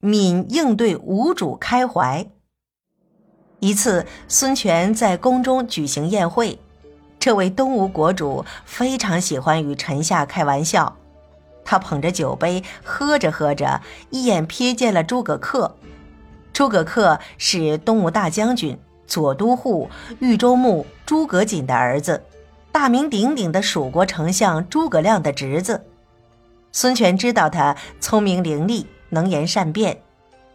敏应对无主开怀。一次，孙权在宫中举行宴会，这位东吴国主非常喜欢与臣下开玩笑。他捧着酒杯，喝着喝着，一眼瞥见了诸葛恪。诸葛恪是东吴大将军、左都护、豫州牧诸葛瑾的儿子，大名鼎鼎的蜀国丞相诸葛亮的侄子。孙权知道他聪明伶俐，能言善辩，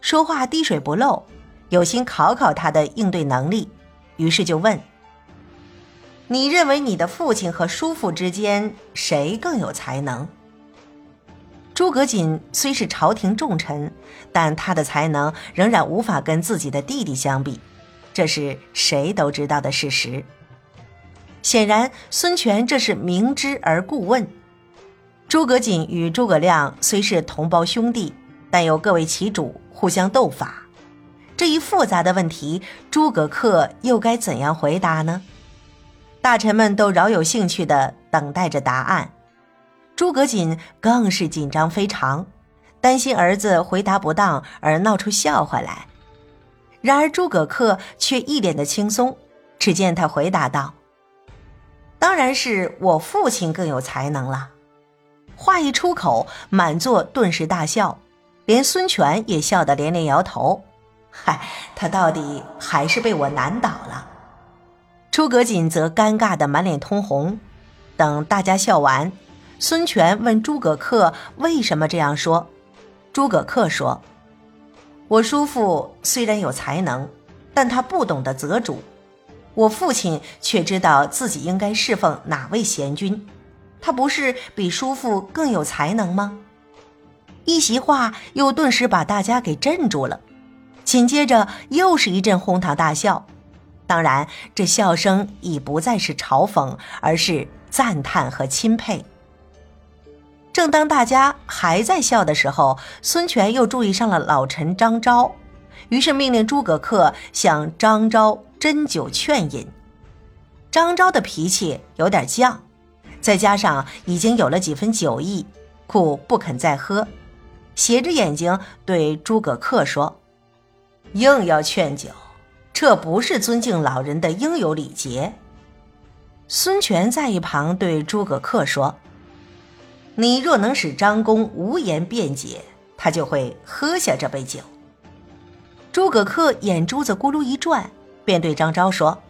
说话滴水不漏。有心考考他的应对能力，于是就问：“你认为你的父亲和叔父之间谁更有才能？”诸葛瑾虽是朝廷重臣，但他的才能仍然无法跟自己的弟弟相比，这是谁都知道的事实。显然，孙权这是明知而故问。诸葛瑾与诸葛亮虽是同胞兄弟，但又各为其主，互相斗法。这一复杂的问题，诸葛恪又该怎样回答呢？大臣们都饶有兴趣地等待着答案，诸葛瑾更是紧张非常，担心儿子回答不当而闹出笑话来。然而诸葛恪却一脸的轻松，只见他回答道：“当然是我父亲更有才能了。”话一出口，满座顿时大笑，连孙权也笑得连连摇头。嗨，他到底还是被我难倒了。诸葛瑾则尴尬的满脸通红。等大家笑完，孙权问诸葛恪为什么这样说。诸葛恪说：“我叔父虽然有才能，但他不懂得择主；我父亲却知道自己应该侍奉哪位贤君。他不是比叔父更有才能吗？”一席话又顿时把大家给镇住了。紧接着又是一阵哄堂大笑，当然，这笑声已不再是嘲讽，而是赞叹和钦佩。正当大家还在笑的时候，孙权又注意上了老臣张昭，于是命令诸葛恪向张昭斟酒劝饮。张昭的脾气有点犟，再加上已经有了几分酒意，故不肯再喝，斜着眼睛对诸葛恪说。硬要劝酒，这不是尊敬老人的应有礼节。孙权在一旁对诸葛恪说：“你若能使张公无言辩解，他就会喝下这杯酒。”诸葛恪眼珠子咕噜一转，便对张昭说：“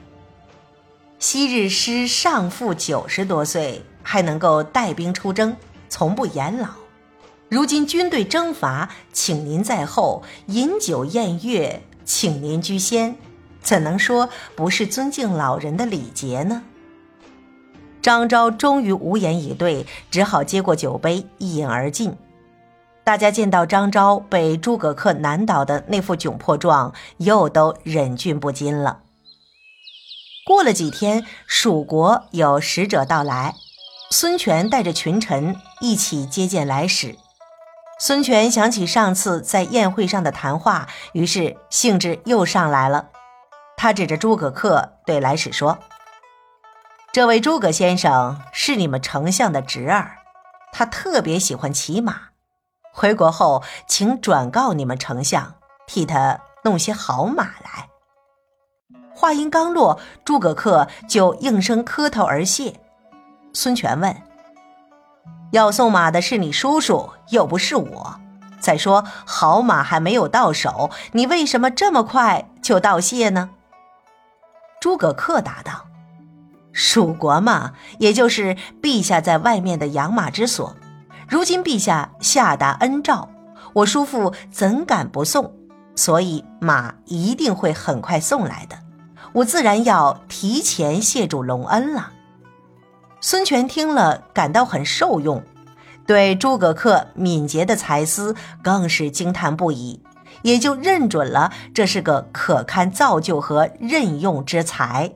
昔日师上父九十多岁，还能够带兵出征，从不言老。”如今军队征伐，请您在后饮酒宴乐，请您居先，怎能说不是尊敬老人的礼节呢？张昭终于无言以对，只好接过酒杯一饮而尽。大家见到张昭被诸葛恪难倒的那副窘迫状，又都忍俊不禁了。过了几天，蜀国有使者到来，孙权带着群臣一起接见来使。孙权想起上次在宴会上的谈话，于是兴致又上来了。他指着诸葛恪对来使说：“这位诸葛先生是你们丞相的侄儿，他特别喜欢骑马。回国后，请转告你们丞相，替他弄些好马来。”话音刚落，诸葛恪就应声磕头而谢。孙权问。要送马的是你叔叔，又不是我。再说好马还没有到手，你为什么这么快就道谢呢？诸葛恪答道：“蜀国嘛，也就是陛下在外面的养马之所。如今陛下下达恩诏，我叔父怎敢不送？所以马一定会很快送来的。我自然要提前谢主隆恩了。”孙权听了，感到很受用，对诸葛恪敏捷的才思更是惊叹不已，也就认准了这是个可堪造就和任用之才。